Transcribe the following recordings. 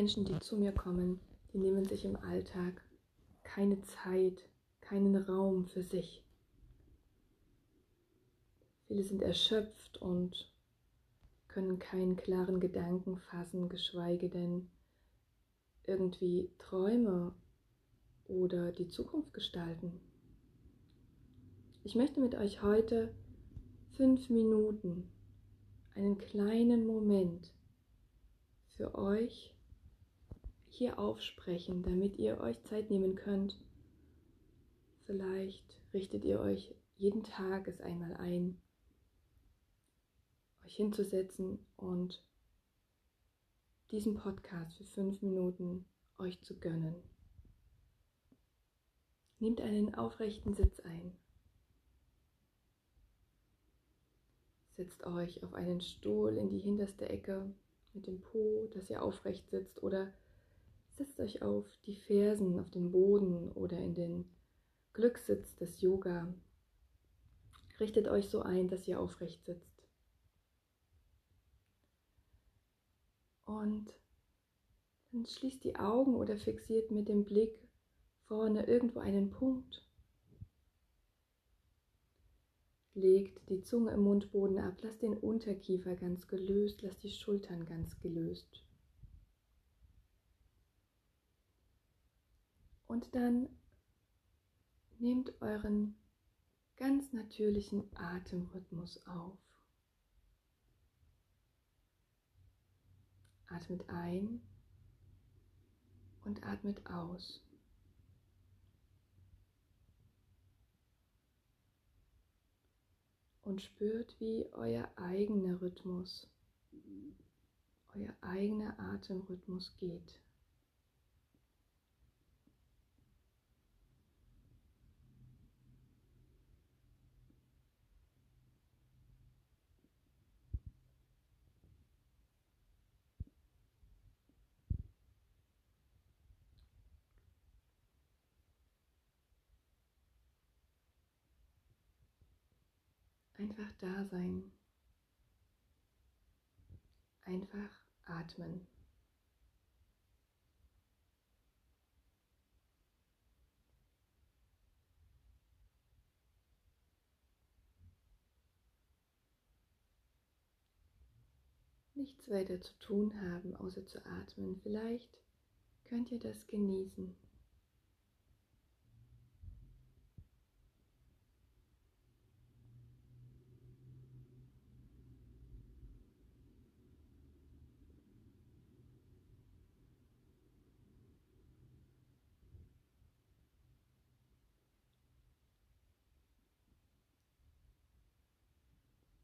Menschen, die zu mir kommen, die nehmen sich im Alltag keine Zeit, keinen Raum für sich. Viele sind erschöpft und können keinen klaren Gedanken fassen, geschweige denn irgendwie Träume oder die Zukunft gestalten. Ich möchte mit euch heute fünf Minuten, einen kleinen Moment für euch hier aufsprechen, damit ihr euch Zeit nehmen könnt. Vielleicht richtet ihr euch jeden Tag es einmal ein, euch hinzusetzen und diesen Podcast für fünf Minuten euch zu gönnen. Nehmt einen aufrechten Sitz ein. Setzt euch auf einen Stuhl in die hinterste Ecke mit dem Po, dass ihr aufrecht sitzt oder setzt euch auf die Fersen, auf den Boden oder in den Glückssitz des Yoga. Richtet euch so ein, dass ihr aufrecht sitzt. Und dann schließt die Augen oder fixiert mit dem Blick vorne irgendwo einen Punkt. Legt die Zunge im Mundboden ab, lasst den Unterkiefer ganz gelöst, lasst die Schultern ganz gelöst. Und dann nehmt euren ganz natürlichen Atemrhythmus auf. Atmet ein und atmet aus. Und spürt, wie euer eigener Rhythmus, euer eigener Atemrhythmus geht. Einfach da sein. Einfach atmen. Nichts weiter zu tun haben, außer zu atmen. Vielleicht könnt ihr das genießen.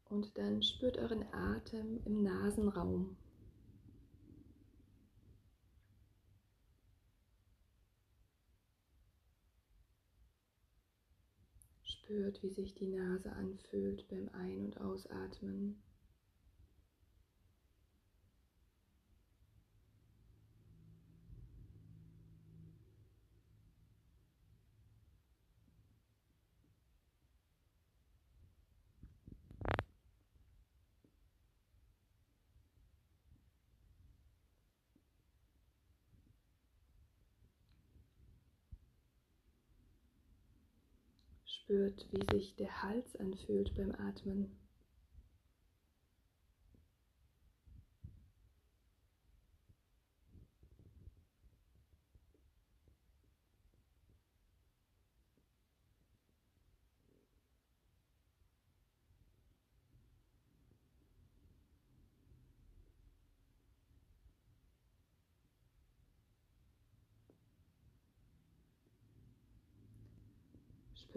Und dann spürt euren Atem im Nasenraum. Spürt, wie sich die Nase anfühlt beim Ein- und Ausatmen. Spürt, wie sich der Hals anfühlt beim Atmen.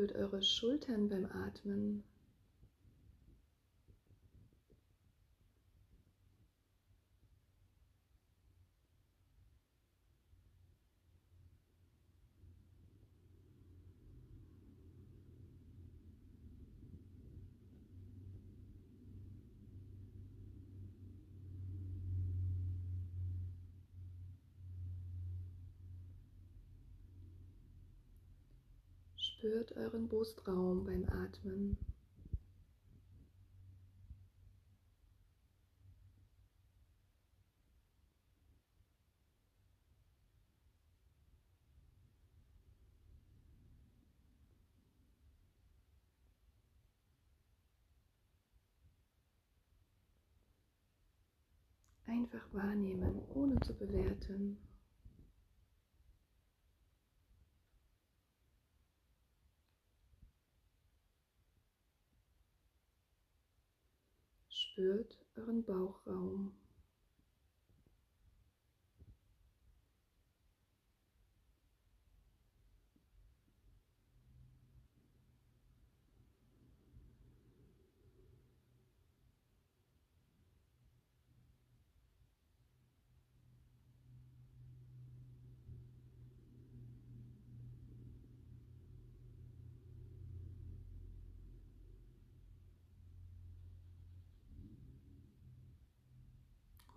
Spürt eure Schultern beim Atmen. spürt euren Brustraum beim Atmen. Einfach wahrnehmen, ohne zu bewerten. Spürt euren Bauchraum.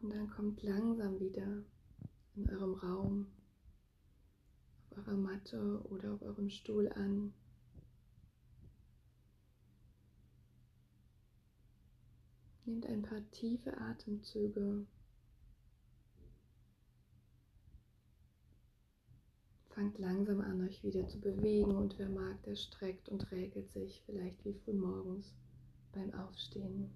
Und dann kommt langsam wieder in eurem Raum, auf eurer Matte oder auf eurem Stuhl an. Nehmt ein paar tiefe Atemzüge. Fangt langsam an, euch wieder zu bewegen und wer mag, der streckt und räkelt sich, vielleicht wie früh morgens beim Aufstehen.